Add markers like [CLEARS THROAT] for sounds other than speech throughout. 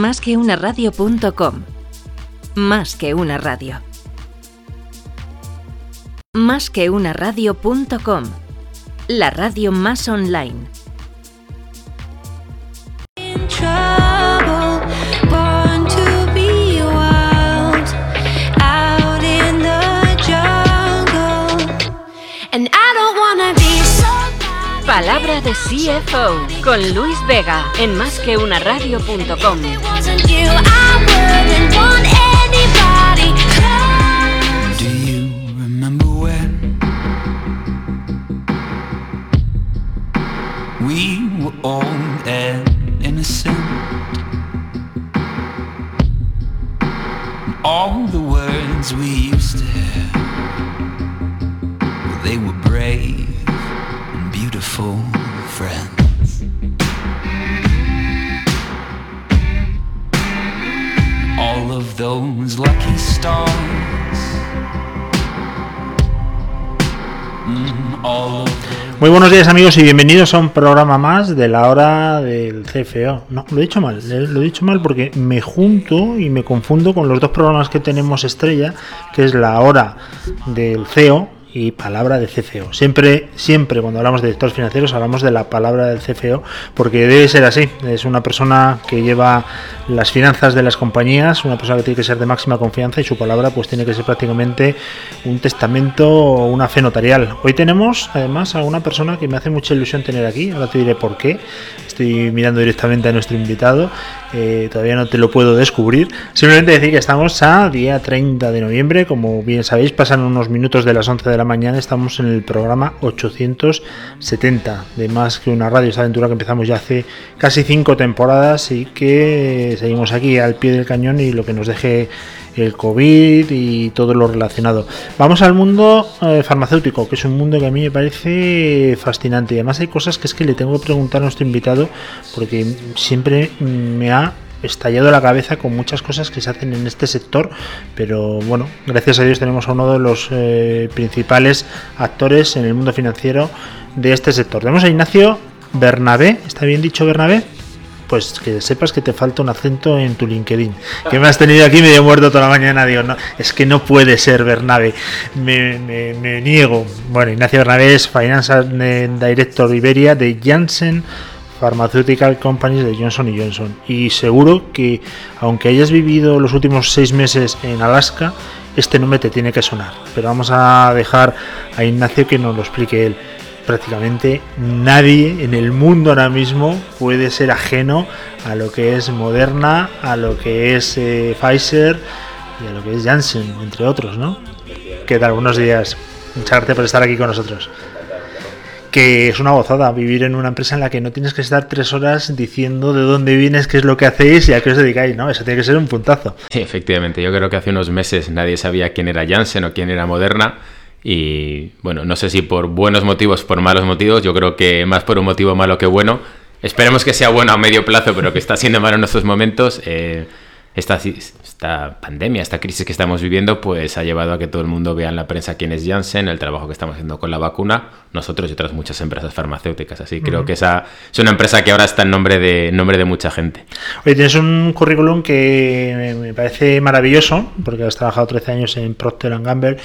Más que una radio.com. Más que una radio. Más que una radio.com. La radio más online. Palabra de CFO con Luis Vega en másqueunaradio.com. Do you remember when we were all and innocent? All the words we Muy buenos días amigos y bienvenidos a un programa más de la hora del CFO. No, lo he dicho mal, lo he dicho mal porque me junto y me confundo con los dos programas que tenemos estrella, que es la hora del CEO y palabra de CFO. Siempre, siempre cuando hablamos de directores financieros hablamos de la palabra del CFO porque debe ser así. Es una persona que lleva las finanzas de las compañías, una persona que tiene que ser de máxima confianza y su palabra pues tiene que ser prácticamente un testamento o una fe notarial. Hoy tenemos además a una persona que me hace mucha ilusión tener aquí, ahora te diré por qué. Estoy mirando directamente a nuestro invitado, eh, todavía no te lo puedo descubrir. Simplemente decir que estamos a día 30 de noviembre, como bien sabéis, pasan unos minutos de las 11 de la mañana, estamos en el programa 870 de Más que una radio, esta aventura que empezamos ya hace casi 5 temporadas y que seguimos aquí al pie del cañón y lo que nos deje el COVID y todo lo relacionado. Vamos al mundo eh, farmacéutico, que es un mundo que a mí me parece fascinante. Y además hay cosas que es que le tengo que preguntar a nuestro invitado porque siempre me ha estallado la cabeza con muchas cosas que se hacen en este sector, pero bueno, gracias a Dios tenemos a uno de los eh, principales actores en el mundo financiero de este sector. Tenemos a Ignacio Bernabé, ¿está bien dicho Bernabé? Pues que sepas que te falta un acento en tu LinkedIn. Que me has tenido aquí medio muerto toda la mañana. Digo, no, es que no puede ser Bernabé. Me, me- niego. Bueno, Ignacio Bernabé es Financial Director Iberia de Janssen Pharmaceutical Companies de Johnson Johnson. Y seguro que, aunque hayas vivido los últimos seis meses en Alaska, este nombre te tiene que sonar. Pero vamos a dejar a Ignacio que nos lo explique él prácticamente nadie en el mundo ahora mismo puede ser ajeno a lo que es Moderna, a lo que es eh, Pfizer y a lo que es Janssen, entre otros, ¿no? ¿Qué tal? Buenos días. Muchas gracias por estar aquí con nosotros. Que es una gozada vivir en una empresa en la que no tienes que estar tres horas diciendo de dónde vienes, qué es lo que hacéis y a qué os dedicáis, ¿no? Eso tiene que ser un puntazo. Efectivamente, yo creo que hace unos meses nadie sabía quién era Janssen o quién era Moderna. Y bueno, no sé si por buenos motivos, por malos motivos, yo creo que más por un motivo malo que bueno. Esperemos que sea bueno a medio plazo, pero que está siendo malo en estos momentos. Eh, esta, esta pandemia, esta crisis que estamos viviendo, pues ha llevado a que todo el mundo vea en la prensa quién es Janssen, el trabajo que estamos haciendo con la vacuna, nosotros y otras muchas empresas farmacéuticas. Así creo que esa es una empresa que ahora está en nombre de, en nombre de mucha gente. Oye, tienes un currículum que me- me parece maravilloso, porque has trabajado 13 años en Procter Gamble,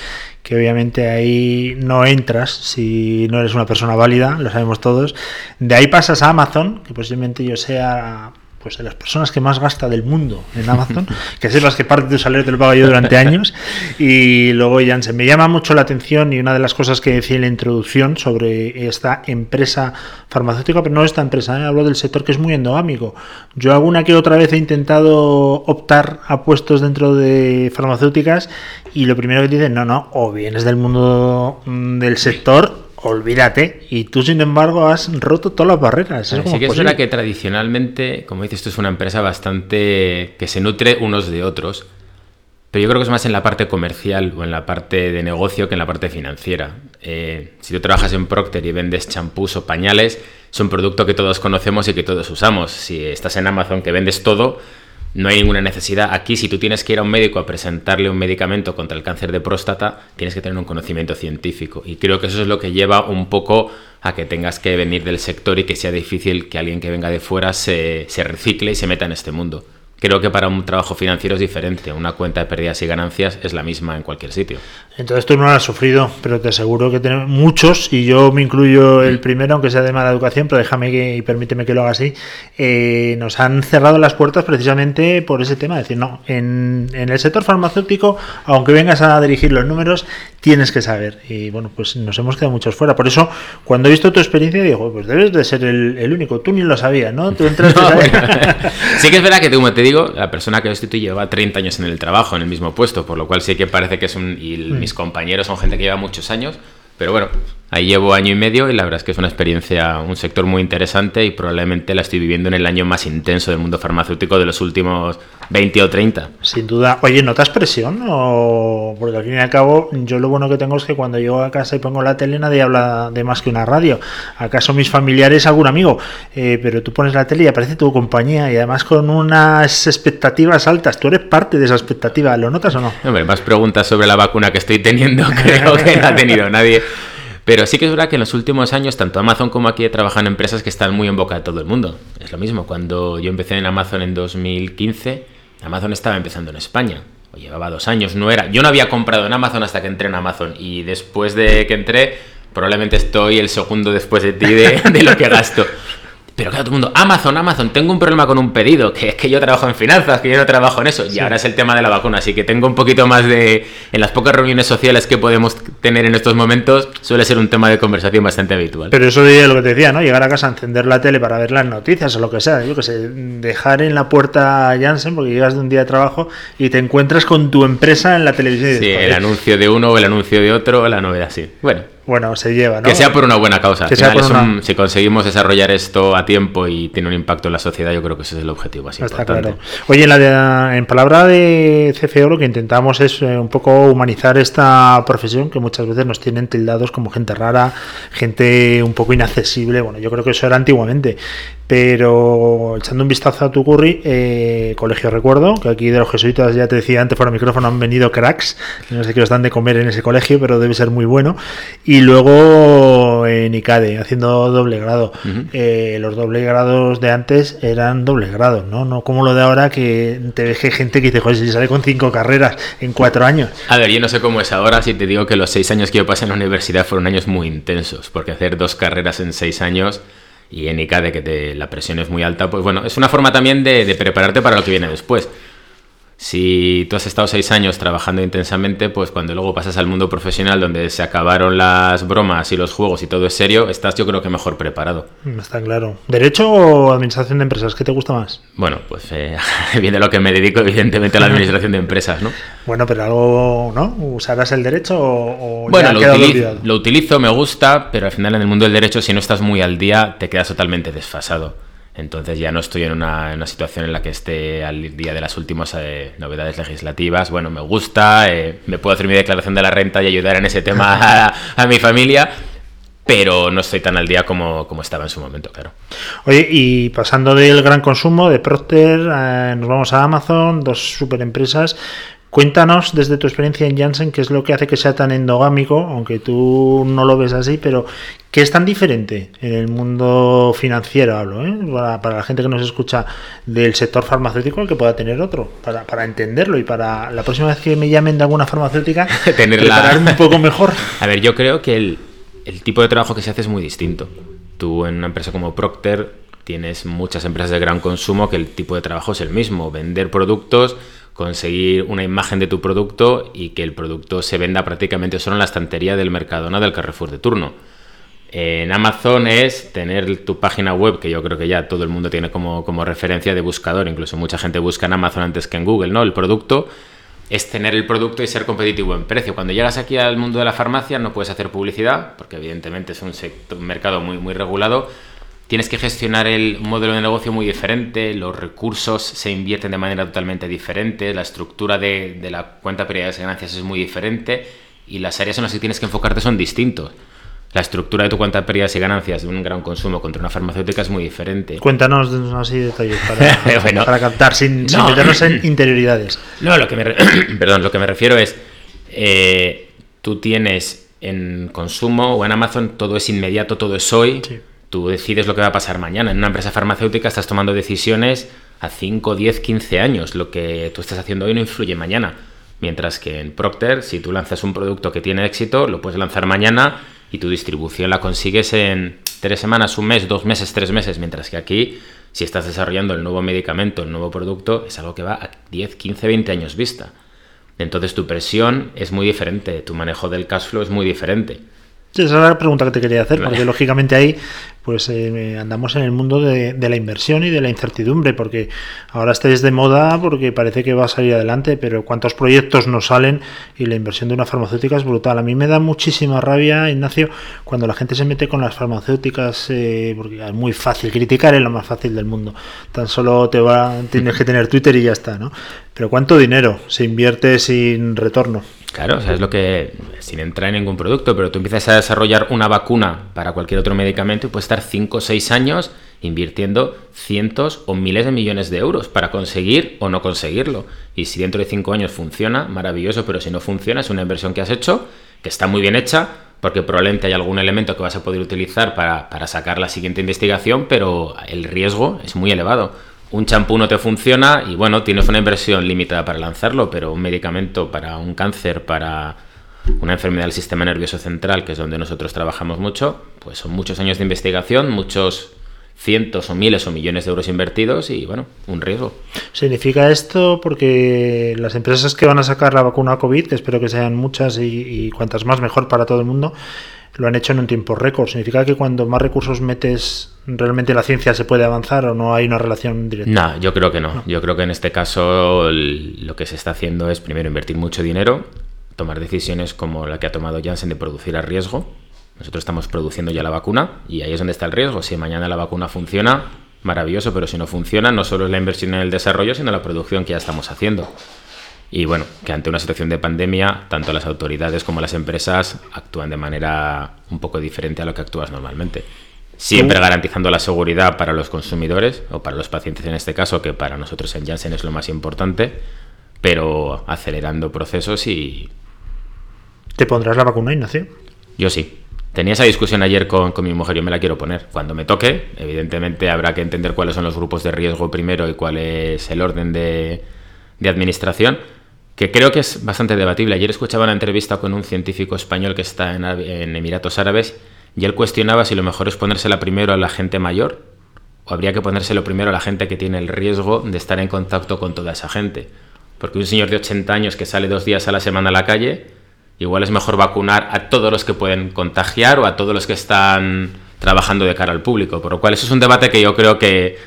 que obviamente ahí no entras si no eres una persona válida, lo sabemos todos. De ahí pasas a Amazon, que posiblemente yo sea pues de las personas que más gasta del mundo en Amazon, [LAUGHS] que sepas que parte de tu salario te lo pago yo durante años, [LAUGHS] y luego Janssen. Me llama mucho la atención y una de las cosas que decía en la introducción sobre esta empresa farmacéutica, pero no esta empresa, ¿eh? hablo del sector que es muy endogámico. Yo alguna que otra vez he intentado optar a puestos dentro de farmacéuticas y lo primero que te dicen, no, no, o vienes del mundo mm, del sector, olvídate. Y tú, sin embargo, has roto todas las barreras. ¿Es Sí como que es verdad que tradicionalmente, como dices, esto es una empresa bastante que se nutre unos de otros, pero yo creo que es más en la parte comercial o en la parte de negocio que en la parte financiera. Eh, si tú trabajas en Procter y vendes champús o pañales, es un producto que todos conocemos y que todos usamos. Si estás en Amazon que vendes todo, no hay ninguna necesidad. Aquí, si tú tienes que ir a un médico a presentarle un medicamento contra el cáncer de próstata, tienes que tener un conocimiento científico. Y creo que eso es lo que lleva un poco a que tengas que venir del sector y que sea difícil que alguien que venga de fuera se, se recicle y se meta en este mundo. Creo que para un trabajo financiero es diferente. Una cuenta de pérdidas y ganancias es la misma en cualquier sitio. Entonces tú no lo has sufrido, pero te aseguro que tenemos muchos, y yo me incluyo el primero, aunque sea de mala educación, pero déjame que, y permíteme que lo haga así, eh, nos han cerrado las puertas precisamente por ese tema. Decir, no, en el sector farmacéutico, aunque vengas a dirigir los números, tienes que saber. Y bueno, pues nos hemos quedado muchos fuera. Por eso, cuando he visto tu experiencia, digo, pues debes de ser el, el único. Tú ni lo sabías, ¿no? Tú entraste [LAUGHS] No, bueno, [LAUGHS] sí que es verdad que, como te digo, la persona que sustituyo lleva 30 años en el trabajo, en el mismo puesto, por lo cual sí que parece que es un... Y el- mis compañeros son gente que lleva muchos años, pero bueno, ahí llevo año y medio y la verdad es que es una experiencia, un sector muy interesante y probablemente la estoy viviendo en el año más intenso del mundo farmacéutico de los últimos 20 o 30. Sin duda. Oye, ¿notas presión? O... Porque al fin y al cabo, yo lo bueno que tengo es que cuando llego a casa y pongo la tele, nadie habla de más que una radio. ¿Acaso mis familiares, algún amigo? Eh, pero tú pones la tele y aparece tu compañía y además con unas expectativas altas. Tú eres parte de esa expectativa. ¿Lo notas o no? Hombre, más preguntas sobre la vacuna que estoy teniendo, [LAUGHS] creo que no ha tenido nadie. Pero sí que es verdad que en los últimos años, tanto Amazon como aquí trabajan empresas que están muy en boca de todo el mundo. Es lo mismo, cuando yo empecé en Amazon en 2015, Amazon estaba empezando en España. O llevaba dos años, no era. Yo no había comprado en Amazon hasta que entré en Amazon. Y después de que entré, probablemente estoy el segundo después de ti de [LAUGHS] lo que gasto. Pero claro, todo el mundo, Amazon, Amazon, tengo un problema con un pedido, que es que yo trabajo en finanzas, que yo no trabajo en eso. Y ahora es el tema de la vacuna, así que tengo un poquito más de... En las pocas reuniones sociales que podemos tener en estos momentos, suele ser un tema de conversación bastante habitual. Pero eso es lo que te decía, ¿no? Llegar a casa, encender la tele para ver las noticias o lo que sea. Yo que sé, dejar en la puerta a Janssen porque llegas de un día de trabajo y te encuentras con tu empresa en la televisión. Sí, el anuncio de uno o el anuncio de otro, la novedad, sí. Bueno, Bueno, se lleva, ¿no? que sea por una buena causa. Al Que sea final por es un- una- Si conseguimos desarrollar esto a tiempo y tiene un impacto en la sociedad, yo creo que ese es el objetivo así Está importante. claro. Oye, en, la de- en palabra de CFO lo que intentamos es eh, un poco humanizar esta profesión que muchas veces nos tienen tildados como gente rara, gente un poco inaccesible. Bueno, yo creo que eso era antiguamente. Pero echando un vistazo a tu curry, eh, colegio recuerdo, que aquí de los jesuitas ya te decía antes fuera micrófono han venido cracks, no sé qué os dan de comer en ese colegio, pero debe ser muy bueno. Y luego en ICADE, haciendo doble grado. Eh, los doble grados de antes eran doble grados, ¿no? No como lo de ahora que te ves que gente que dice, joder, si sale con cinco carreras en cuatro años. A ver, yo no sé cómo es ahora si te digo que los seis años que yo pasé en la universidad fueron años muy intensos, porque hacer dos carreras en seis años y en ICADE que te- la presión es muy alta, pues bueno, es una forma también de, de prepararte para lo que viene después. Si tú has estado seis años trabajando intensamente, pues cuando luego pasas al mundo profesional donde se acabaron las bromas y los juegos y todo es serio, estás yo creo que mejor preparado. Está claro. ¿Derecho o administración de empresas? ¿Qué te gusta más? Bueno, pues eh, [LAUGHS] viene lo que me dedico evidentemente a la administración de empresas, ¿no? [LAUGHS] Bueno, pero algo, ¿no? ¿Usarás el derecho o, o Bueno, lo, utilizo, lo utilizo, me gusta, pero al final en el mundo del derecho, si no estás muy al día, te quedas totalmente desfasado. Entonces ya no estoy en una, situación en la que esté al día de las últimas eh, novedades legislativas. Bueno, me gusta, eh, me puedo hacer mi declaración de la renta y ayudar en ese tema a, a mi familia, pero no estoy tan al día como, como estaba en su momento, claro. Oye, y pasando del gran consumo, de Procter, eh, nos vamos a Amazon, dos super empresas. Cuéntanos desde tu experiencia en Janssen qué es lo que hace que sea tan endogámico, aunque tú no lo ves así, pero ¿qué es tan diferente en el mundo financiero, hablo, ¿eh? para, para la gente que nos escucha del sector farmacéutico, el que pueda tener otro, para, para entenderlo y para la próxima vez que me llamen de alguna farmacéutica, [LAUGHS] Tenerla- un poco mejor. A ver, yo creo que el, el tipo de trabajo que se hace es muy distinto. Tú en una empresa como Procter tienes muchas empresas de gran consumo que el tipo de trabajo es el mismo, vender productos, conseguir una imagen de tu producto y que el producto se venda prácticamente solo en la estantería del Mercadona del Carrefour de turno. En Amazon es tener tu página web, que yo creo que ya todo el mundo tiene como, como referencia de buscador, incluso mucha gente busca en Amazon antes que en Google, ¿no? El producto es tener el producto y ser competitivo en precio. Cuando llegas aquí al mundo de la farmacia no puedes hacer publicidad, porque evidentemente es un, sector, un mercado muy, muy regulado. Tienes que gestionar el modelo de negocio muy diferente, los recursos se invierten de manera totalmente diferente, la estructura de, de la cuenta prioridades y ganancias es muy diferente y las áreas en las que tienes que enfocarte son distintos. La estructura de tu cuenta de pérdidas y ganancias de un gran consumo contra una farmacéutica es muy diferente. Cuéntanos así detalles para, [LAUGHS] Bueno. para captar sin, sin No. meternos en [CLEARS THROAT] interioridades. No, lo que me, [CLEARS THROAT] perdón, lo que me refiero es, eh, tú tienes en consumo o en Amazon todo es inmediato, todo es hoy, Sí. Tú decides lo que va a pasar mañana. En una empresa farmacéutica estás tomando decisiones a 5, 10, 15 años. Lo que tú estás haciendo hoy no influye mañana. Mientras que en Procter, si tú lanzas un producto que tiene éxito, lo puedes lanzar mañana y tu distribución la consigues en tres semanas, un mes, dos meses, tres meses. Mientras que aquí, si estás desarrollando el nuevo medicamento, el nuevo producto, es algo que va a 10, 15, 20 años vista. Entonces tu presión es muy diferente, tu manejo del cash flow es muy diferente. Esa es la pregunta que te quería hacer, porque lógicamente ahí pues eh, andamos en el mundo de, la inversión y de la incertidumbre, porque ahora estáis de moda porque parece que va a salir adelante, pero cuántos proyectos nos salen y la inversión de una farmacéutica es brutal. A mí me da muchísima rabia, Ignacio, cuando la gente se mete con las farmacéuticas, eh, porque es muy fácil criticar, es lo más fácil del mundo. Tan solo te va, tienes que tener Twitter y ya está, ¿no? Pero ¿cuánto dinero se invierte sin retorno? Claro, o sea, es lo que, sin entrar en ningún producto, pero tú empiezas a desarrollar una vacuna para cualquier otro medicamento y puedes estar 5 o 6 años invirtiendo cientos o miles de millones de euros para conseguir o no conseguirlo. Y si dentro de 5 años funciona, maravilloso, pero si no funciona, es una inversión que has hecho, que está muy bien hecha, porque probablemente hay algún elemento que vas a poder utilizar para, para sacar la siguiente investigación, pero el riesgo es muy elevado un champú no te funciona y bueno, tienes una inversión limitada para lanzarlo, pero un medicamento para un cáncer, para una enfermedad del sistema nervioso central, que es donde nosotros trabajamos mucho, pues son muchos años de investigación, muchos cientos o miles o millones de euros invertidos y bueno, un riesgo. ¿Significa esto porque las empresas que van a sacar la vacuna COVID, que espero que sean muchas y, y cuantas más mejor para todo el mundo, lo han hecho en un tiempo récord. ¿Significa que cuando más recursos metes, realmente la ciencia se puede avanzar o no hay una relación directa? No, yo creo que no. Yo creo que en este caso lo que se está haciendo es primero invertir mucho dinero, tomar decisiones como la que ha tomado Janssen de producir a riesgo. Nosotros estamos produciendo ya la vacuna y ahí es donde está el riesgo. Si mañana la vacuna funciona, maravilloso, pero si no funciona, no solo es la inversión en el desarrollo, sino la producción que ya estamos haciendo. Y bueno, que ante una situación de pandemia, tanto las autoridades como las empresas actúan de manera un poco diferente a lo que actúas normalmente. Siempre garantizando la seguridad para los consumidores o para los pacientes en este caso, que para nosotros en Janssen es lo más importante, pero acelerando procesos y... ¿Te pondrás la vacuna, Ignacio? Yo sí. Tenía esa discusión ayer con, con, mi mujer, yo me la quiero poner. Cuando me toque, evidentemente habrá que entender cuáles son los grupos de riesgo primero y cuál es el orden de, de administración que creo que es bastante debatible. Ayer escuchaba una entrevista con un científico español que está en, Emiratos Árabes y él cuestionaba si lo mejor es ponérsela primero a la gente mayor o habría que ponérselo primero a la gente que tiene el riesgo de estar en contacto con toda esa gente. Porque un señor de 80 años que sale dos días a la semana a la calle, igual es mejor vacunar a todos los que pueden contagiar o a todos los que están trabajando de cara al público. Por lo cual eso es un debate que yo creo que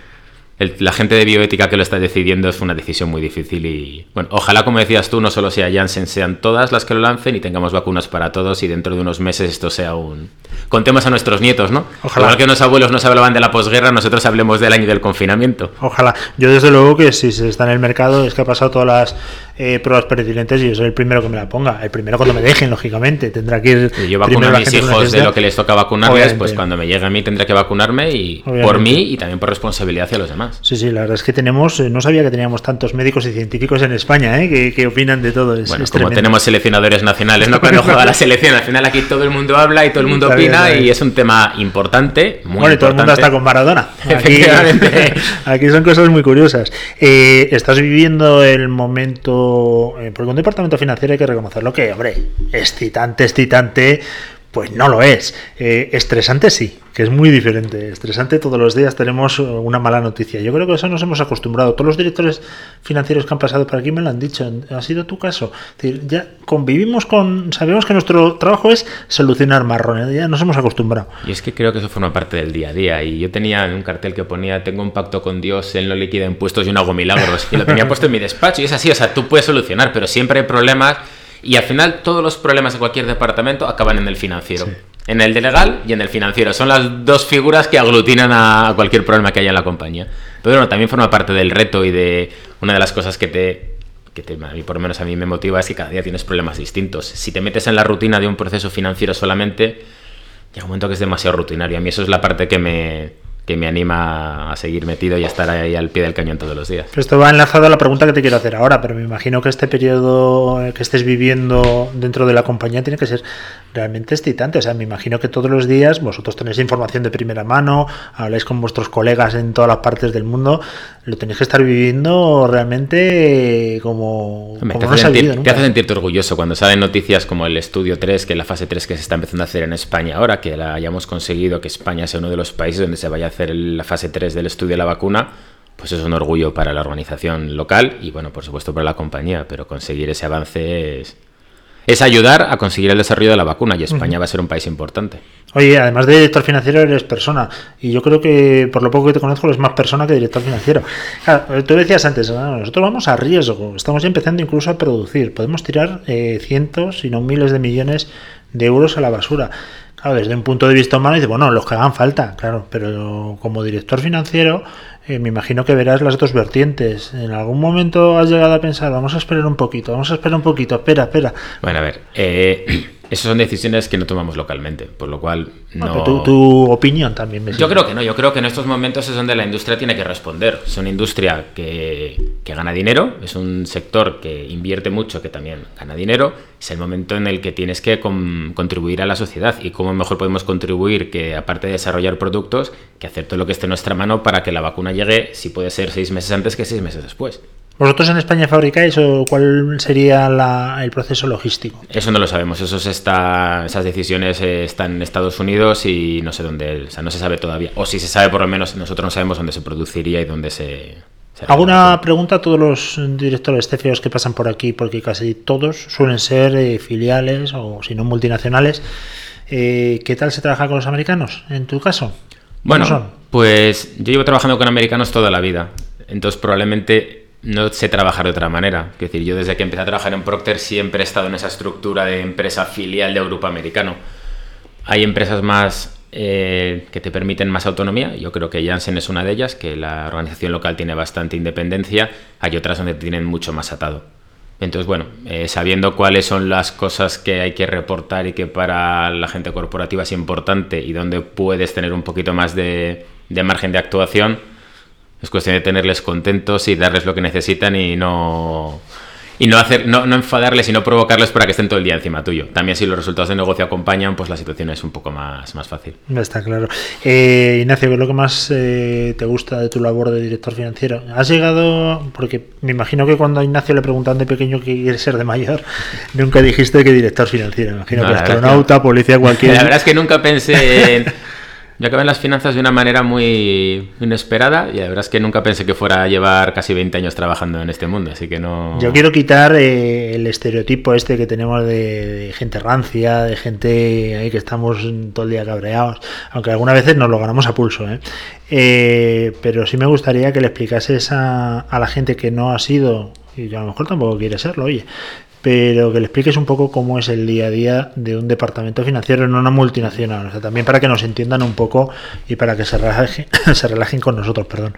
la gente de bioética que lo está decidiendo es una decisión muy difícil y, bueno, ojalá, como decías tú, no solo sea Janssen, sean todas las que lo lancen y tengamos vacunas para todos y dentro de unos meses esto sea un... Contemos a nuestros nietos, ¿no? Ojalá. Igual que unos abuelos nos hablaban de la posguerra, nosotros hablemos del año del confinamiento. Ojalá. Yo desde luego que si se está en el mercado es que ha pasado todas las eh, pruebas pertinentes y yo soy el primero que me la ponga. El primero cuando me dejen, lógicamente. Tendrá que ir... yo vacuno a mis hijos de lo que les toca vacunarles, pues cuando me llegue a mí tendré que vacunarme y por mí y también por responsabilidad hacia los demás. Sí, sí, la verdad es que tenemos, eh, no sabía que teníamos tantos médicos y científicos en España, ¿eh? que, opinan de todo. bueno, como tenemos seleccionadores nacionales, ¿no? [LAUGHS] Cuando juega la selección, al final aquí todo el mundo habla y todo el mundo opina y es un tema importante, muy Bueno, y todo el mundo está con Maradona. [LAUGHS] Aquí, [LAUGHS] aquí son cosas muy curiosas. Eh, estás viviendo el momento, eh, porque un departamento financiero hay que reconocerlo que, hombre, excitante, excitante, pues no lo es. Eh, estresante sí, que es muy diferente. Estresante todos los días tenemos una mala noticia. Yo creo que eso nos hemos acostumbrado. Todos los directores financieros que han pasado por aquí me lo han dicho. Ha sido tu caso. ya convivimos con... Sabemos que nuestro trabajo es solucionar marrones. Ya nos hemos acostumbrado. Y es que creo que eso forma parte del día a día. Y yo tenía un cartel que ponía, tengo un pacto con Dios, Él no liquida impuestos y no hago milagros. Y lo tenía puesto en mi despacho. Y es así, o sea, tú puedes solucionar, pero siempre hay problemas y al final todos los problemas de cualquier departamento acaban en el financiero. En el de legal y en el financiero. Son las dos figuras que aglutinan a cualquier problema que haya en la compañía. Pero bueno, también forma parte del reto y de una de las cosas que te, que te, a mí por lo menos a mí me motiva es que cada día tienes problemas distintos. Si te metes en la rutina de un proceso financiero solamente, llega un momento que es demasiado rutinario. A mí eso es la parte que me, que me anima a seguir metido y a estar ahí al pie del cañón todos los días. Esto va enlazado a la pregunta que te quiero hacer ahora, pero me imagino que este periodo que estés viviendo dentro de la compañía tiene que ser realmente excitante. O sea, me imagino que todos los días vosotros tenéis información de primera mano, habláis con vuestros colegas en todas las partes del mundo, lo tenéis que estar viviendo realmente como, Hombre, como te, hace se ha sentir- vivido te nunca. hace sentirte orgulloso cuando salen noticias como el estudio 3, que es la fase 3 que se está empezando a hacer en España ahora, que la hayamos conseguido que España sea uno de los países donde se vaya a hacer la fase 3 del estudio de la vacuna, pues es un orgullo para la organización local y bueno, por supuesto para la compañía, pero conseguir ese avance es, es ayudar a conseguir el desarrollo de la vacuna y España va a ser un país importante. Oye, además de director financiero eres persona. Y yo creo que por lo poco que te conozco eres más persona que director financiero. Claro, tú decías antes, "Ah, nosotros vamos a riesgo. Estamos ya empezando incluso a producir. Podemos tirar eh, cientos, si no miles de millones de euros a la basura. Claro, desde un punto de vista humano, dice, bueno, los que hagan falta, claro, pero como director financiero, eh, me imagino que verás las dos vertientes. En algún momento has llegado a pensar, vamos a esperar un poquito, vamos a esperar un poquito, espera, espera. Bueno, a ver, eh, esas son decisiones que no tomamos localmente, por lo cual Bueno, no... pero tu, tu opinión también me Yo creo que no, yo creo que en estos momentos es donde la industria tiene que responder. Es una industria que, que gana dinero, es un sector que invierte mucho, que también gana dinero. Es el momento en el que tienes que con- contribuir a la sociedad. ¿Y cómo mejor podemos contribuir que, aparte de desarrollar productos, que hacer todo lo que esté en nuestra mano para que la vacuna llegue, si puede ser seis meses antes que seis meses después? ¿Vosotros en España fabricáis o cuál sería la- el proceso logístico? Eso no lo sabemos, eso se está, esas decisiones eh, están en Estados Unidos y no sé dónde, o sea, no se sabe todavía. O si se sabe, por lo menos nosotros no sabemos dónde se produciría y dónde se... se Hago una pregunta a todos los directores CFOs que pasan por aquí, porque casi todos suelen ser eh, filiales o si no multinacionales. Eh, ¿Qué tal se trabaja con los americanos en tu caso? Bueno, pues yo llevo trabajando con americanos toda la vida, entonces probablemente no sé trabajar de otra manera. Es decir, yo desde que empecé a trabajar en Procter siempre he estado en esa estructura de empresa filial de grupo americano. Hay empresas más eh, que te permiten más autonomía, yo creo que Janssen es una de ellas, que la organización local tiene bastante independencia, hay otras donde te tienen mucho más atado. Entonces, bueno, eh, sabiendo cuáles son las cosas que hay que reportar y que para la gente corporativa es importante y donde puedes tener un poquito más de margen de actuación, es cuestión de tenerles contentos y darles lo que necesitan y no y no hacer no, no enfadarles y no provocarles para que estén todo el día encima tuyo. También si los resultados de negocio acompañan, pues la situación es un poco más, más fácil. Está claro. Eh, Ignacio, ¿qué es lo que más eh, te gusta de tu labor de director financiero? ¿Has llegado, porque me imagino que cuando a Ignacio le preguntan de pequeño qué quiere ser de mayor, [LAUGHS] nunca dijiste que director financiero. Me imagino No, que es que astronauta, policía, cualquier... La verdad es que nunca pensé en... Yo acabé las finanzas de una manera muy inesperada y la verdad es que nunca pensé que fuera a llevar casi 20 años trabajando en este mundo, así que no... Yo quiero quitar eh, el estereotipo este que tenemos de, gente rancia, de gente ahí que estamos todo el día cabreados, aunque algunas veces nos lo ganamos a pulso. ¿eh? Eh, pero sí me gustaría que le explicases a, a la gente que no ha sido, y a lo mejor tampoco quiere serlo, oye, pero que le expliques un poco cómo es el día a día de un departamento financiero en una multinacional, o sea, también para que nos entiendan un poco y para que se relajen, [LAUGHS] se relajen con nosotros, perdón.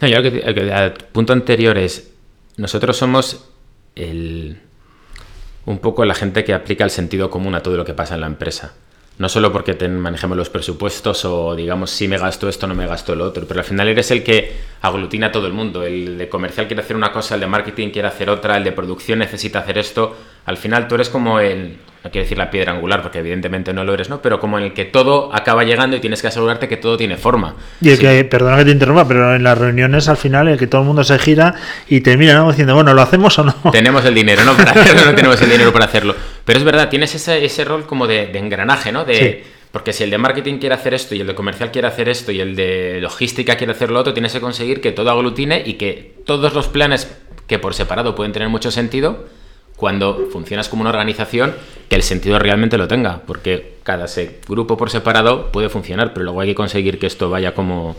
No, yo lo que, que- al punto anterior es, nosotros somos el, un poco la gente que aplica el sentido común a todo lo que pasa en la empresa. No solo porque ten- manejemos los presupuestos o digamos si me gasto esto no me gasto lo otro, pero al final eres el que aglutina a todo el mundo. El de comercial quiere hacer una cosa, el de marketing quiere hacer otra, el de producción necesita hacer esto. Al final tú eres como el, no quiero decir la piedra angular porque evidentemente no lo eres, ¿no? Pero como en el que todo acaba llegando y tienes que asegurarte que todo tiene forma. Y el Sí. que, perdona que te interrumpa, pero en las reuniones al final el que todo el mundo se gira y te mira ¿no? diciendo, bueno, ¿lo hacemos o no? [LAUGHS] Tenemos el dinero, ¿no? Para hacerlo, no [LAUGHS] tenemos el dinero para hacerlo. Pero es verdad, tienes ese, ese rol como de, de engranaje, ¿no? De, Sí. Porque si el de marketing quiere hacer esto y el de comercial quiere hacer esto y el de logística quiere hacer lo otro, tienes que conseguir que todo aglutine y que todos los planes que por separado pueden tener mucho sentido, cuando funcionas como una organización, que el sentido realmente lo tenga. Porque cada grupo por separado puede funcionar, pero luego hay que conseguir que esto vaya como,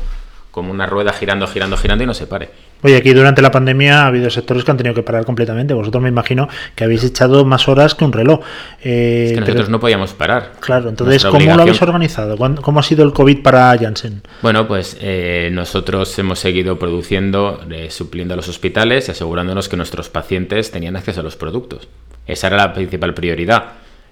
como una rueda girando, girando, girando y no se pare. Oye, aquí durante la pandemia ha habido sectores que han tenido que parar completamente. Vosotros me imagino que habéis echado más horas que un reloj. Eh, Es que pero- nosotros no podíamos parar. Claro, entonces, Nuestra ¿cómo lo habéis organizado? ¿Cuándo- ¿Cómo ha sido el COVID para Janssen? Bueno, pues eh, nosotros hemos seguido produciendo, eh, supliendo a los hospitales y asegurándonos que nuestros pacientes tenían acceso a los productos. Esa era la principal prioridad.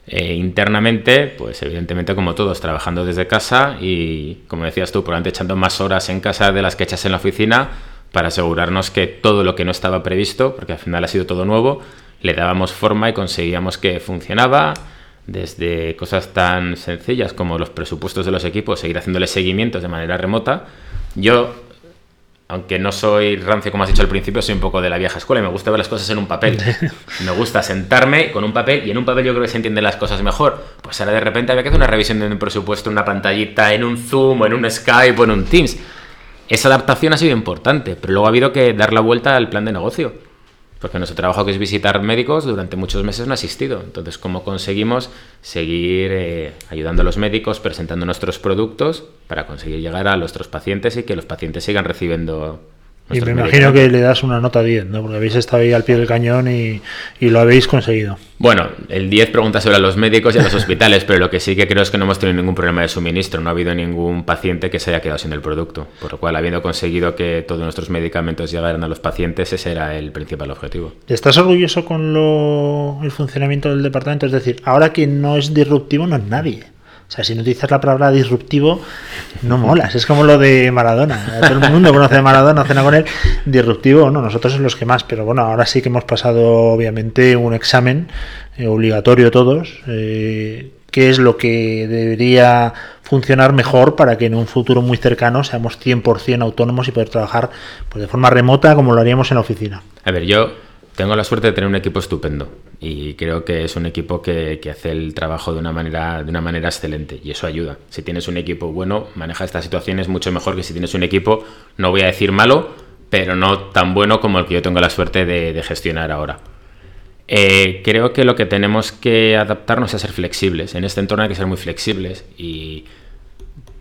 Eh, internamente, pues evidentemente como todos, trabajando desde casa y, como decías tú, probablemente echando más horas en casa de las que echas en la oficina para asegurarnos que todo lo que no estaba previsto, porque al final ha sido todo nuevo, le dábamos forma y conseguíamos que funcionaba, desde cosas tan sencillas como los presupuestos de los equipos, seguir haciéndoles seguimientos de manera remota. Yo, aunque no soy rancio como has dicho al principio, soy un poco de la vieja escuela y me gusta ver las cosas en un papel. [LAUGHS] me gusta sentarme con un papel y en un papel yo creo que se entienden las cosas mejor. Pues ahora de repente había que hacer una revisión de un presupuesto, una pantallita, en un Zoom, o en un Skype o en un Teams. Esa adaptación ha sido importante, pero luego ha habido que dar la vuelta al plan de negocio porque nuestro trabajo que es visitar médicos durante muchos meses no ha existido. Entonces, ¿cómo conseguimos seguir eh, ayudando a los médicos, presentando nuestros productos para conseguir llegar a nuestros pacientes y que los pacientes sigan recibiendo y me imagino que le das una nota 10, ¿no? Porque habéis estado ahí al pie del cañón y, lo habéis conseguido. Bueno, el 10 pregunta sobre los médicos y a los [LAUGHS] hospitales, pero lo que sí que creo es que no hemos tenido ningún problema de suministro. No ha habido ningún paciente que se haya quedado sin el producto. Por lo cual, habiendo conseguido que todos nuestros medicamentos llegaran a los pacientes, ese era el principal objetivo. ¿Estás orgulloso con lo, el funcionamiento del departamento? Es decir, ahora quien no es disruptivo no es nadie. O sea, si no utilizas la palabra disruptivo, no molas. Es como lo de Maradona. Todo el mundo conoce a Maradona, cena con él. Disruptivo, no, nosotros somos los que más. Pero bueno, ahora sí que hemos pasado, obviamente, un examen eh, obligatorio todos. Eh, qué es lo que debería funcionar mejor para que en un futuro muy cercano seamos 100% autónomos y poder trabajar pues, de forma remota como lo haríamos en la oficina. A ver, yo tengo la suerte de tener un equipo estupendo y creo que es un equipo que, hace el trabajo de una, manera, de una manera excelente y eso ayuda. Si tienes un equipo bueno, maneja estas situaciones mucho mejor que si tienes un equipo, no voy a decir malo, pero no tan bueno como el que yo tengo la suerte de, gestionar ahora. Eh, creo que lo que tenemos que adaptarnos es a ser flexibles. En este entorno hay que ser muy flexibles y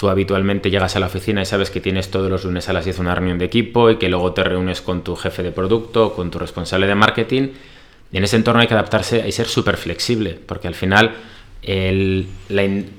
tú habitualmente llegas a la oficina y sabes que tienes todos los lunes a las 10 una reunión de equipo y que luego te reúnes con tu jefe de producto, con tu responsable de marketing. En ese entorno hay que adaptarse y ser súper flexible, porque al final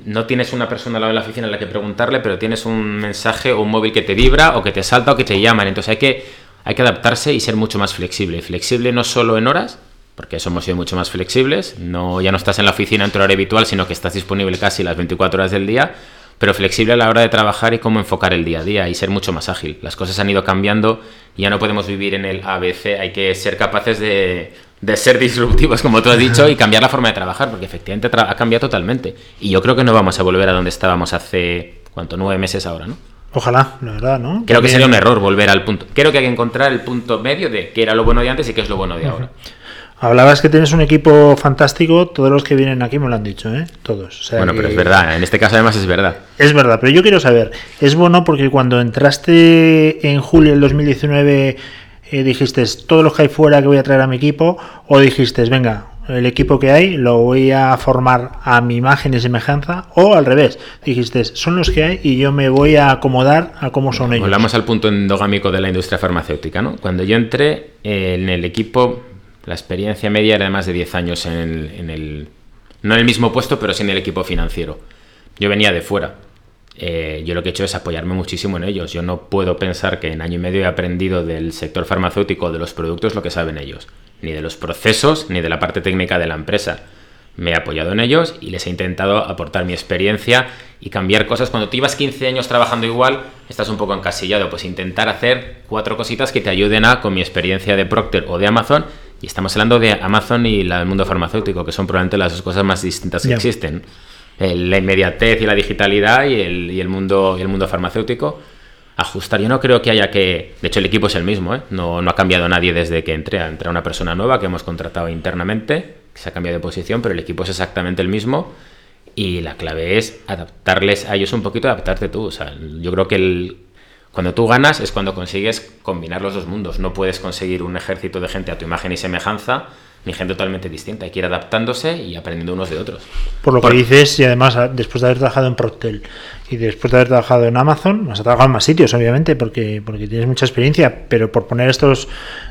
no tienes una persona al lado de la oficina a la que preguntarle, pero tienes un mensaje o un móvil que te vibra o que te salta o que te llaman. Entonces hay que, hay que adaptarse y ser mucho más flexible. Flexible no solo en horas, porque somos sido mucho más flexibles. No, ya no estás en la oficina en tu horario habitual, sino que estás disponible casi las 24 horas del día pero flexible a la hora de trabajar y cómo enfocar el día a día y ser mucho más ágil. Las cosas han ido cambiando, ya no podemos vivir en el ABC, hay que ser capaces de, ser disruptivos, como tú has dicho, y cambiar la forma de trabajar, porque efectivamente ha cambiado totalmente. Y yo creo que no vamos a volver a donde estábamos hace, ¿cuánto? Nueve meses ahora, ¿no? Ojalá, la verdad, ¿no? Creo que sería un error volver al punto. Creo que hay que encontrar el punto medio de qué era lo bueno de antes y qué es lo bueno de ahora. Hablabas que tienes un equipo fantástico, todos los que vienen aquí me lo han dicho, ¿eh? Todos. bueno, pero es verdad, en este caso además es verdad. Es verdad, pero yo quiero saber, ¿es bueno porque cuando entraste en julio del 2019 eh, dijiste todos los que hay fuera que voy a traer a mi equipo o dijiste, venga, el equipo que hay lo voy a formar a mi imagen y semejanza o al revés, dijiste, son los que hay y yo me voy a acomodar a cómo son ellos. Volvamos al punto endogámico de la industria farmacéutica, ¿no? Cuando yo entré en el equipo la experiencia media era de más de 10 años en el, no en el mismo puesto, pero sí en el equipo financiero. Yo venía de fuera. Eh, yo lo que he hecho es apoyarme muchísimo en ellos. Yo no puedo pensar que en año y medio he aprendido del sector farmacéutico, de los productos, lo que saben ellos. Ni de los procesos, ni de la parte técnica de la empresa. Me he apoyado en ellos y les he intentado aportar mi experiencia y cambiar cosas. Cuando tú ibas 15 años trabajando igual, estás un poco encasillado. Pues intentar hacer cuatro cositas que te ayuden a, con mi experiencia de Procter o de Amazon, y estamos hablando de Amazon y el mundo farmacéutico, que son probablemente las dos cosas más distintas que existen. la inmediatez y la digitalidad y el, y el, mundo, y el mundo farmacéutico. Ajustar, yo no creo que haya que. De hecho, el equipo es el mismo, ¿eh? no, no ha cambiado nadie desde que entré. Ha entrado una persona nueva que hemos contratado internamente, que se ha cambiado de posición, pero el equipo es exactamente el mismo. Y la clave es adaptarles a ellos un poquito, adaptarte tú. O sea, yo creo que el, cuando tú ganas es cuando consigues combinar los dos mundos. No puedes conseguir un ejército de gente a tu imagen y semejanza, ni gente totalmente distinta. Hay que ir adaptándose y aprendiendo unos de otros. Por lo que dices, y además después de haber trabajado en Proctel y después de haber trabajado en Amazon, has trabajado en más sitios, obviamente, porque, porque tienes mucha experiencia, pero por poner estos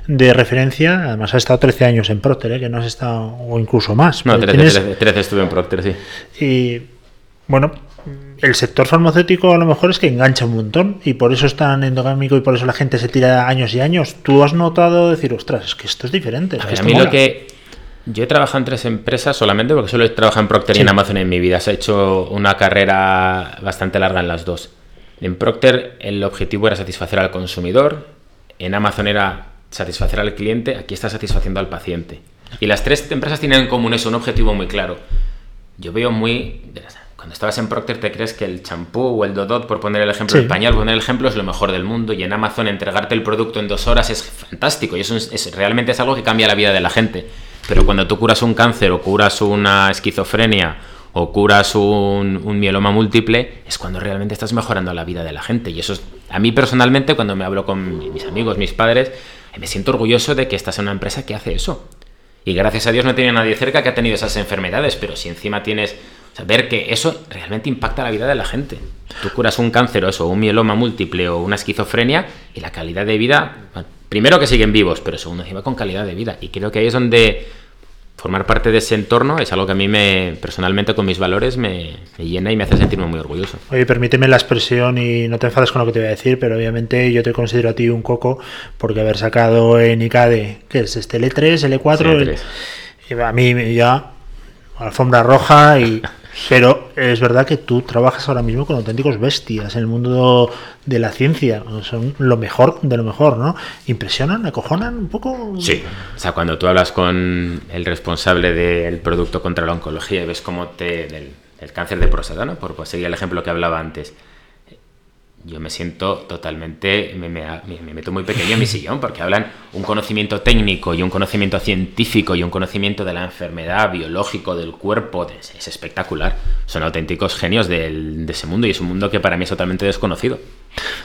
de referencia, además has estado 13 años en Procter, ¿eh? que no has estado, o incluso más. No, 13, 13 estuve en Procter, sí. Y bueno, el sector farmacéutico a lo mejor es que engancha un montón y por eso es tan endogámico y por eso la gente se tira años y años. ¿Tú has notado decir, ostras, es que esto es diferente? a, mí lo que... Yo he trabajado en tres empresas solamente porque solo he trabajado en Procter y en Amazon en mi vida. Se ha hecho una carrera bastante larga en las dos. En Procter el objetivo era satisfacer al consumidor, en Amazon era satisfacer al cliente, aquí está satisfaciendo al paciente. Y las tres empresas tienen en común eso, un objetivo muy claro yo veo muy... Cuando estabas en Procter te crees que el champú o el Dodot, por poner el ejemplo, el pañal, poner el ejemplo, es lo mejor del mundo y en Amazon entregarte el producto en dos horas es fantástico y eso es, realmente es algo que cambia la vida de la gente. Pero cuando tú curas un cáncer o curas una esquizofrenia o curas un, un, mieloma múltiple, es cuando realmente estás mejorando la vida de la gente. Y eso es, a mí personalmente, cuando me hablo con mis amigos, mis padres, me siento orgulloso de que estás en una empresa que hace eso. Y gracias a Dios no tiene nadie cerca que ha tenido esas enfermedades, pero si encima tienes Saber que eso realmente impacta la vida de la gente. Tú curas un cáncer o eso, un mieloma múltiple o una esquizofrenia y la calidad de vida, primero que siguen vivos, pero segundo encima con calidad de vida. Y creo que ahí es donde formar parte de ese entorno es algo que a mí me personalmente con mis valores me, llena y me hace sentirme muy orgulloso. Oye, permíteme la expresión y no te enfades con lo que te voy a decir, pero obviamente yo te considero a ti un coco porque haber sacado en ICADE, ¿qué es este? L3, L4, y a mí ya alfombra roja y [LAUGHS] Pero es verdad que tú trabajas ahora mismo con auténticos bestias en el mundo de la ciencia. Son lo mejor de lo mejor, ¿no? ¿Impresionan? ¿Acojonan un poco? Sí. O sea, cuando tú hablas con el responsable del producto contra la oncología y ves cómo te. del, cáncer de próstata, ¿no? Por seguir el ejemplo que hablaba antes yo me siento totalmente, me, meto muy pequeño en mi sillón porque hablan un conocimiento técnico y un conocimiento científico y un conocimiento de la enfermedad biológico del cuerpo, es, espectacular. Son auténticos genios de ese mundo y es un mundo que para mí es totalmente desconocido.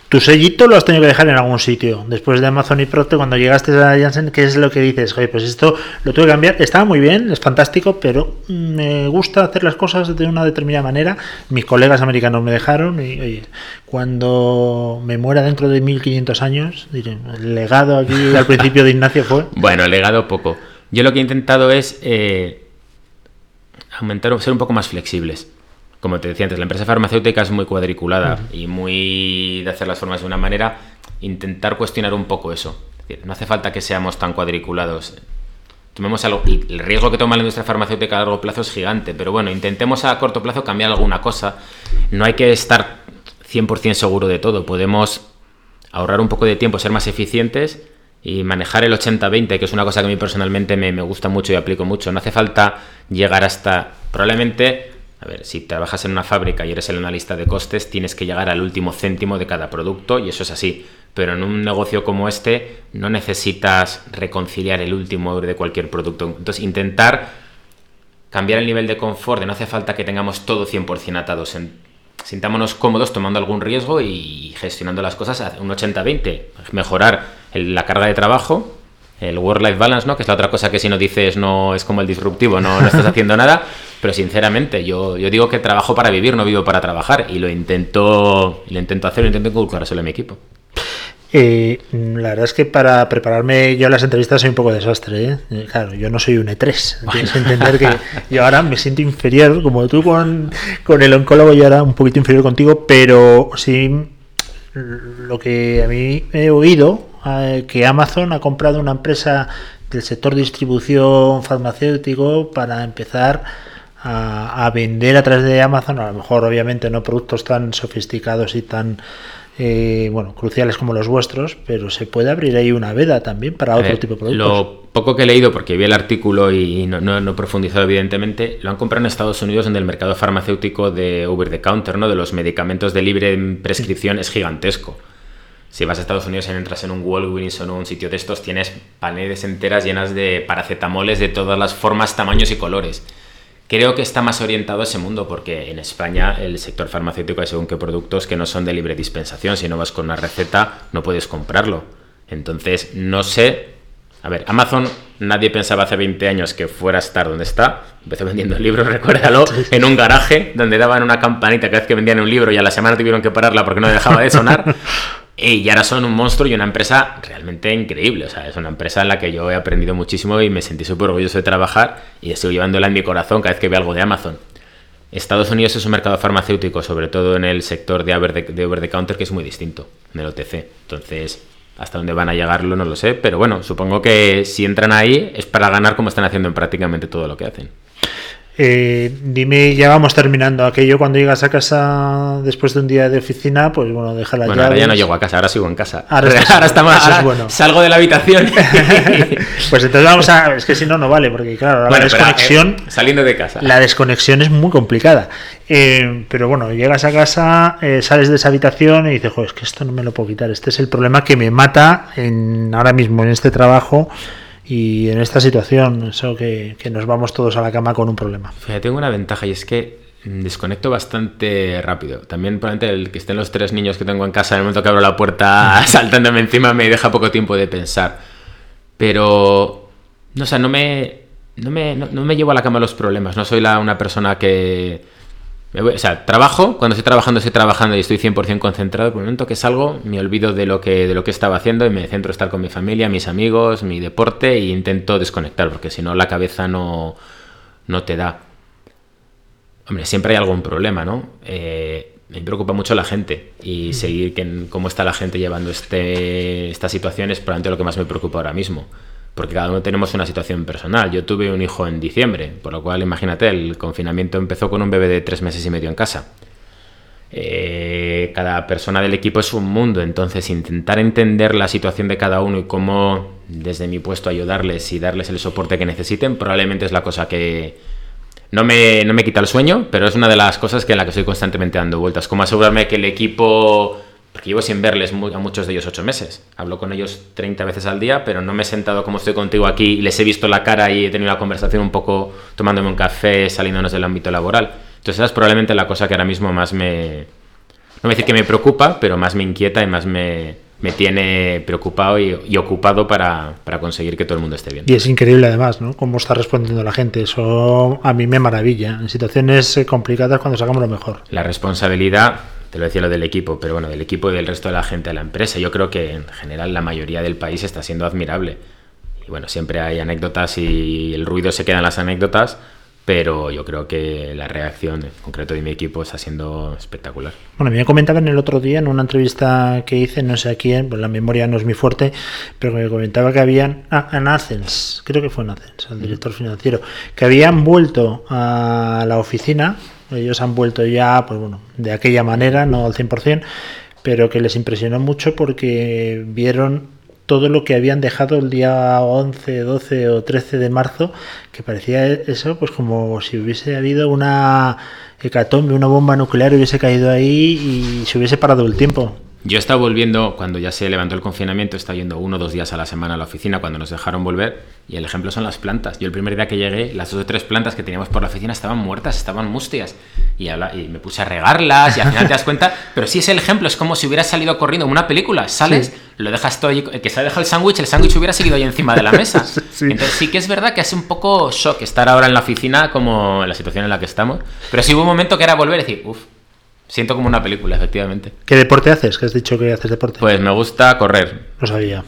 Tu sellito lo has tenido que dejar en algún sitio. Después de Amazon y Procter, cuando llegaste a Janssen, ¿qué es lo que dices? Oye, pues esto lo tuve que cambiar. Estaba muy bien, es fantástico, pero me gusta hacer las cosas de una determinada manera. Mis colegas americanos me dejaron y, oye, cuando me muera dentro de 1500 años, diré, el legado aquí al principio de Ignacio fue... [LAUGHS] Bueno, el legado poco. Yo lo que he intentado es eh, aumentar, ser un poco más flexibles como te decía antes, la empresa farmacéutica es muy cuadriculada y muy de hacer las formas de una manera, intentar cuestionar un poco eso. no hace falta que seamos tan cuadriculados. Tomemos algo, y el riesgo que toma la industria farmacéutica a largo plazo es gigante, pero bueno, intentemos a corto plazo cambiar alguna cosa. No hay que estar 100% seguro de todo, podemos ahorrar un poco de tiempo, ser más eficientes y manejar el 80-20, que es una cosa que a mí personalmente me, me gusta mucho y aplico mucho. No hace falta llegar hasta, probablemente a ver, si trabajas en una fábrica y eres el analista de costes, tienes que llegar al último céntimo de cada producto y eso es así. Pero en un negocio como este no necesitas reconciliar el último de cualquier producto. Entonces, intentar cambiar el nivel de confort, de no hace falta que tengamos todo 100% atados. sintámonos cómodos tomando algún riesgo y gestionando las cosas a un 80-20. Mejorar la carga de trabajo, el work-life balance, ¿no? Que es la otra cosa que si no dices no es como el disruptivo, no, no estás haciendo nada. [LAUGHS] Pero sinceramente, yo, yo digo que trabajo para vivir, no vivo para trabajar. Y lo intento, lo intento hacer, lo intento inculcárselo a mi equipo. Eh, la verdad es que para prepararme yo a las entrevistas soy un poco desastre. ¿eh? Eh, claro, yo no soy un E3. Tienes que entender que [LAUGHS] yo ahora me siento inferior, como tú con, con el oncólogo, yo ahora un poquito inferior contigo, pero sí lo que a mí he oído, que Amazon ha comprado una empresa del sector distribución farmacéutico para empezar a, vender a través de Amazon, a lo mejor obviamente no productos tan sofisticados y tan eh, bueno cruciales como los vuestros, pero se puede abrir ahí una veda también para otro tipo de productos. Lo poco que he leído, porque vi el artículo y no, no, he profundizado evidentemente, lo han comprado en Estados Unidos donde el mercado farmacéutico de over the counter, ¿no? de los medicamentos de libre prescripción es gigantesco. Si vas a Estados Unidos y entras en un Walgreens o en un sitio de estos, tienes paneles enteras llenas de paracetamoles de todas las formas, tamaños y colores creo que está más orientado a ese mundo porque en España el sector farmacéutico hay según qué productos que no son de libre dispensación, si no vas con una receta no puedes comprarlo. Entonces, no sé, a ver, Amazon nadie pensaba hace 20 años que fuera a estar donde está. Empezó vendiendo libros, [LAUGHS] recuérdalo, en un garaje donde daban una campanita cada vez que vendían un libro y a la semana tuvieron que pararla porque no dejaba de sonar. [LAUGHS] Y ahora son un monstruo y una empresa realmente increíble. O sea, es una empresa en la que yo he aprendido muchísimo y me sentí súper orgulloso de trabajar y estoy llevándola en mi corazón cada vez que veo algo de Amazon. Estados Unidos es un mercado farmacéutico, sobre todo en el sector de over the, de over the counter, que es muy distinto en el OTC. Entonces, hasta dónde van a llegarlo no lo sé, pero bueno, supongo que si entran ahí es para ganar como están haciendo en prácticamente todo lo que hacen. Eh, dime, ya vamos terminando. Aquello cuando llegas a casa después de un día de oficina, pues bueno, deja la Bueno, ahora ya no llego a casa, ahora sigo en casa. Ahora Ahora, estás- estamos- eso es ahora bueno. salgo de la habitación. [LAUGHS] pues entonces vamos a. Es que si no, no vale, porque claro, la pero, desconexión. eh, saliendo de casa. La desconexión es muy complicada. Eh, pero bueno, llegas a casa, eh, sales de esa habitación y dices, joder, es que esto no me lo puedo quitar. Este es el problema que me mata en, ahora mismo en este trabajo y en esta situación. Eso que, que nos vamos todos a la cama con un problema. Fíjate, tengo una ventaja y es que mm, desconecto bastante rápido. También probablemente el que estén los tres niños que tengo en casa en el momento que abro la puerta [LAUGHS] saltándome encima me deja poco tiempo de pensar. Pero, no sé, no me, no me, no, no me llevo a la cama los problemas. No soy la, una persona que... me voy- o sea, trabajo, cuando estoy trabajando, estoy trabajando y estoy 100% concentrado. Por el momento que salgo, me olvido de lo que, de lo que estaba haciendo y me centro en estar con mi familia, mis amigos, mi deporte e intento desconectar, porque si no la cabeza no, no te da. Hombre, siempre hay algún problema, ¿no? Eh, me preocupa mucho la gente y seguir que, cómo está la gente llevando este, esta situación es probablemente lo que más me preocupa ahora mismo. Porque cada uno tenemos una situación personal. Yo tuve un hijo en diciembre, por lo cual imagínate, el confinamiento empezó con un bebé de tres meses y medio en casa. Eh, cada persona del equipo es un mundo, entonces intentar entender la situación de cada uno y cómo desde mi puesto ayudarles y darles el soporte que necesiten probablemente es la cosa que, no me, no me quita el sueño, pero es una de las cosas que en la que estoy constantemente dando vueltas. Como asegurarme que el equipo. Porque llevo sin verles mu- a muchos de ellos ocho meses. Hablo con ellos 30 veces al día, pero no me he sentado como estoy contigo aquí y les he visto la cara y he tenido una conversación un poco tomándome un café, saliéndonos del ámbito laboral. Entonces, esa es probablemente la cosa que ahora mismo más me. No voy a decir que me preocupa, pero más me inquieta y más me, me tiene preocupado y, y ocupado para, para conseguir que todo el mundo esté bien. Y es increíble además, ¿no? Cómo está respondiendo la gente. Eso a mí me maravilla. En situaciones eh, complicadas cuando sacamos lo mejor. La responsabilidad, te lo decía lo del equipo, pero bueno, del equipo y del resto de la gente de la empresa. Yo creo que en general la mayoría del país está siendo admirable. Y bueno, siempre hay anécdotas y el ruido se queda en las anécdotas, pero yo creo que la reacción en concreto de mi equipo está siendo espectacular. Bueno, me comentaban el otro día en una entrevista que hice, no sé a quién, pues la memoria no es muy fuerte, pero me comentaba que habían, ah, en Athens, creo que fue en Athens, el director financiero, que habían vuelto a la oficina, ellos han vuelto ya, pues bueno, de aquella manera, no al 100%, pero que les impresionó mucho porque vieron todo lo que habían dejado el día 11, 12 o 13 de marzo, que parecía eso, pues como si hubiese habido una hecatombe, una bomba nuclear hubiese caído ahí y se hubiese parado el tiempo. Yo he estado volviendo, cuando ya se levantó el confinamiento, he estado yendo uno o dos días a la semana a la oficina cuando nos dejaron volver. Y el ejemplo son las plantas. Yo el primer día que llegué, las dos o tres plantas que teníamos por la oficina estaban muertas, estaban mustias. Y, habla- y me puse a regarlas y al final te das cuenta. [LAUGHS] Pero sí es el ejemplo, es como si hubieras salido corriendo en una película. Sales, Sí. lo dejas todo allí, el que se ha dejado el sándwich, el sándwich hubiera seguido ahí encima de la mesa. [LAUGHS] Sí. Entonces sí que es verdad que hace un poco shock estar ahora en la oficina como en la situación en la que estamos. Pero sí hubo un momento que era volver y decir, uff, siento como una película, efectivamente. ¿Qué deporte haces? Que has dicho que haces deporte. Pues me gusta correr, no sabía.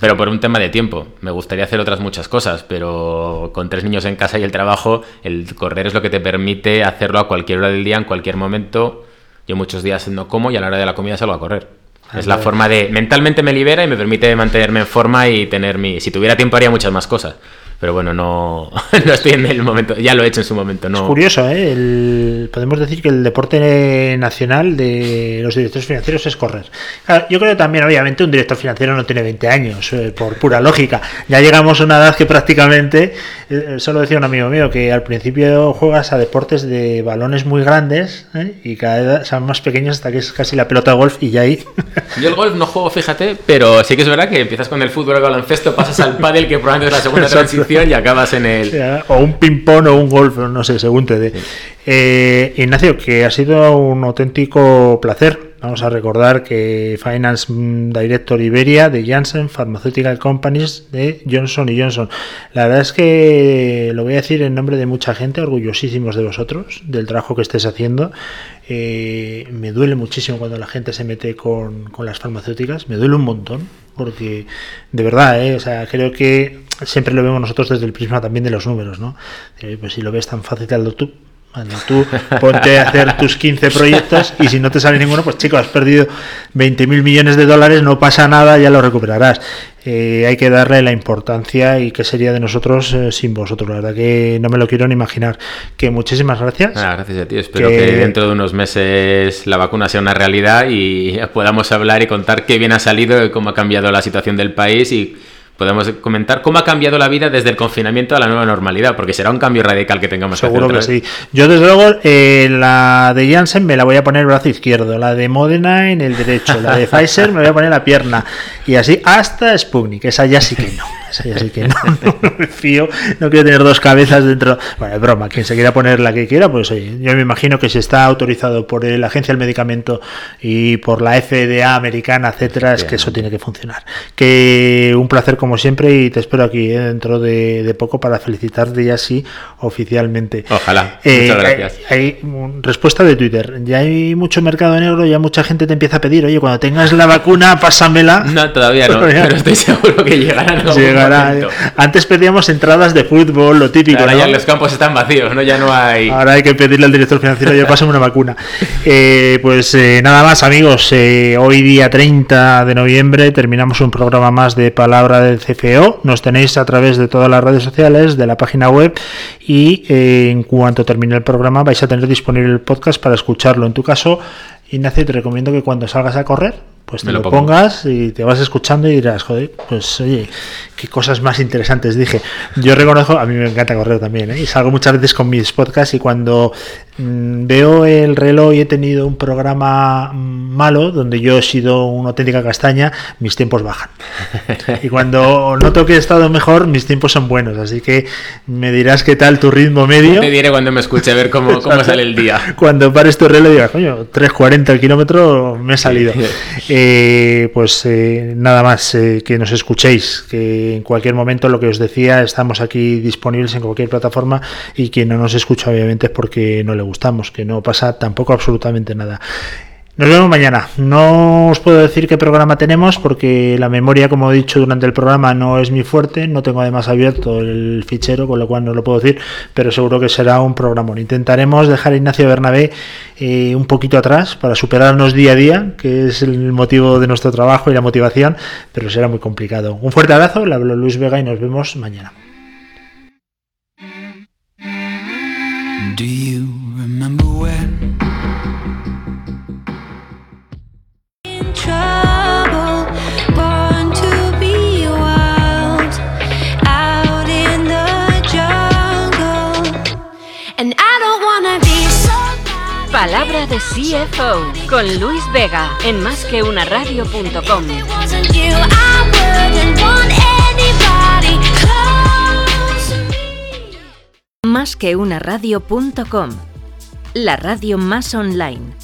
pero por un tema de tiempo. Me gustaría hacer otras muchas cosas, pero con tres niños en casa y el trabajo, el correr es lo que te permite hacerlo a cualquier hora del día, en cualquier momento. Yo muchos días no como y a la hora de la comida salgo a correr. Ah, Es la forma de... Mentalmente me libera y me permite mantenerme en forma y tener mi... Si tuviera tiempo haría muchas más cosas. Pero bueno, no, [LAUGHS] no estoy en el momento. Ya lo he hecho en su momento. No. Es curioso, ¿eh? El- podemos decir que el deporte nacional de los directores financieros es correr. Claro, yo creo también, obviamente, un director financiero no tiene 20 años, eh, por pura lógica. Ya llegamos a una edad que prácticamente, eh, eso lo decía un amigo mío, que al principio juegas a deportes de balones muy grandes ¿eh? y cada vez son más pequeños hasta que es casi la pelota de golf y ya ahí. [LAUGHS] Yo el golf no juego, fíjate, pero sí que es verdad que empiezas con el fútbol, el baloncesto, pasas al pádel, que probablemente es la segunda Exacto. Y acabas en el... o un ping-pong o un golf, no sé, según te dé. Eh, Ignacio, que ha sido un auténtico placer. Vamos a recordar que Finance Director Iberia de Janssen Pharmaceutical Companies de Johnson Johnson. La verdad es que lo voy a decir en nombre de mucha gente, orgullosísimos de vosotros, del trabajo que estés haciendo. Eh, me duele muchísimo cuando la gente se mete con, con las farmacéuticas, me duele un montón, porque de verdad, ¿eh? o sea, creo que siempre lo vemos nosotros desde el prisma también de los números, ¿no? Eh, Pues si lo ves tan fácil, hazlo tú. Hazlo tú, ponte a hacer tus 15 proyectos y si no te sale ninguno, pues chico, has perdido 20 mil millones de dólares, no pasa nada, ya lo recuperarás. eh, hay que darle la importancia y qué sería de nosotros eh, sin vosotros. La verdad que no me lo quiero ni imaginar. Que muchísimas gracias. Ah, gracias a ti. Espero que... dentro de unos meses la vacuna sea una realidad y [LAUGHS] podamos hablar y contar qué bien ha salido, cómo ha cambiado la situación del país y podemos comentar cómo ha cambiado la vida desde el confinamiento a la nueva normalidad, porque será un cambio radical que tengamos Seguro que hacer. que sí. Yo, desde luego, eh, la de Janssen me la voy a poner el brazo izquierdo, la de Modena en el derecho, la de [LAUGHS] Pfizer me voy a poner la pierna, y así hasta Sputnik, esa ya sí que no. Esa ya sí que no, no, [LAUGHS] [LAUGHS] me fío, no quiero tener dos cabezas dentro. Bueno, es broma, quien se quiera poner la que quiera, pues oye, yo me imagino que si está autorizado por la Agencia del Medicamento y por la FDA americana, etcétera, es que eso tiene que funcionar. Que un placer como siempre y te espero aquí ¿eh? dentro de, poco para felicitarte ya sí oficialmente. Ojalá. Eh, Muchas gracias. Hay, respuesta de Twitter. Ya hay mucho mercado negro, ya mucha gente te empieza a pedir, oye, cuando tengas la vacuna, pásamela. [LAUGHS] No, todavía no, pero estoy seguro que llegará. Llegará. Eh. Antes pedíamos entradas de fútbol, lo típico. Ahora ya los campos están vacíos, ¿no? Ya no hay. Ahora hay que pedirle al director financiero, yo pásame una vacuna. pues nada más, amigos. hoy día 30 de noviembre terminamos un programa más de Palabra del CFO. Nos tenéis a través de todas las redes sociales, de la página web y eh, en cuanto termine el programa vais a tener disponible el podcast para escucharlo. En tu caso, Ignacio, te recomiendo que cuando salgas a correr, pues te lo, pongas y te vas escuchando y dirás, joder, pues oye, qué cosas más interesantes dije. Yo reconozco, a mí me encanta correr también, ¿eh? y salgo muchas veces con mis podcasts y cuando mm, veo el reloj y he tenido un programa malo, donde yo he sido una auténtica castaña, mis tiempos bajan. y cuando noto que he estado mejor, mis tiempos son buenos, así que me dirás qué tal tu ritmo medio. Te diré cuando me escuche a ver cómo, cómo sale el día. Cuando pares tu reloj digas, coño, 3.40 el kilómetro me he salido. Eh, [LAUGHS] pues eh, nada más eh, que nos escuchéis, que en cualquier momento lo que os decía, estamos aquí disponibles en cualquier plataforma y quien no nos escucha obviamente es porque no le gustamos, que no pasa tampoco absolutamente nada. Nos vemos mañana. No os puedo decir qué programa tenemos porque la memoria, como he dicho durante el programa, no es mi fuerte. No tengo además abierto el fichero, con lo cual no lo puedo decir, pero seguro que será un programa. Intentaremos dejar a Ignacio Bernabé eh, un poquito atrás para superarnos día a día, que es el motivo de nuestro trabajo y la motivación, pero será muy complicado. Un fuerte abrazo, le hablo Luis Vega y nos vemos mañana. CFO con Luis Vega en másqueunaradio.com. Másqueunaradio.com, la radio más online